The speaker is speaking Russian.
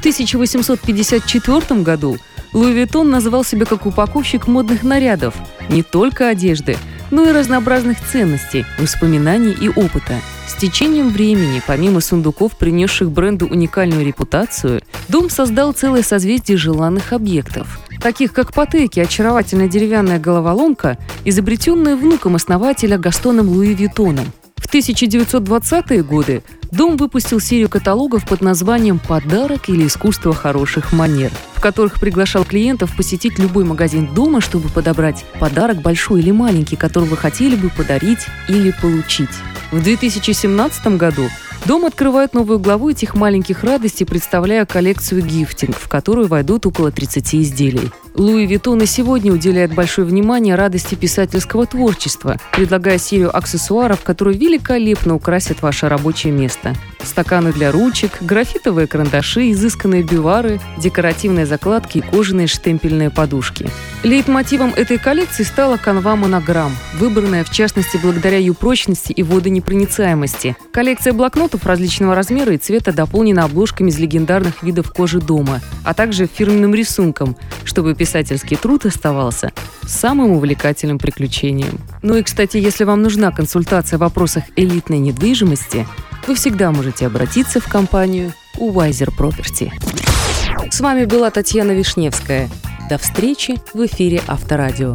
В 1854 году Луи Виттон назвал себя как упаковщик модных нарядов, не только одежды, но и разнообразных ценностей, воспоминаний и опыта. С течением времени, помимо сундуков, принесших бренду уникальную репутацию, дом создал целое созвездие желанных объектов, таких как Pateki, очаровательная деревянная головоломка, изобретенная внуком основателя Гастоном Луи Виттоном. В 1920-е годы дом выпустил серию каталогов под названием «Подарок» или «Искусство хороших манер», в которых приглашал клиентов посетить любой магазин дома, чтобы подобрать подарок большой или маленький, который вы хотели бы подарить или получить. В 2017 году Дом открывает новую главу этих маленьких радостей, представляя коллекцию gifting, в которую войдут около 30 изделий. Louis Vuitton и сегодня уделяет большое внимание радости писательского творчества, предлагая серию аксессуаров, которые великолепно украсят ваше рабочее место. Стаканы для ручек, графитовые карандаши, изысканные бивары, декоративные закладки и кожаные штемпельные подушки. Лейтмотивом этой коллекции стала канва монограмм, выбранная в частности благодаря ее прочности и водонепроницаемости. Коллекция блокнотов различного размера и цвета дополнена обложками из легендарных видов кожи дома, а также фирменным рисунком, чтобы писательский труд оставался самым увлекательным приключением. Ну и, кстати, если вам нужна консультация в вопросах элитной недвижимости, вы всегда можете обратиться в компанию Wiser Property. С вами была Татьяна Вишневская. До встречи в эфире Авторадио.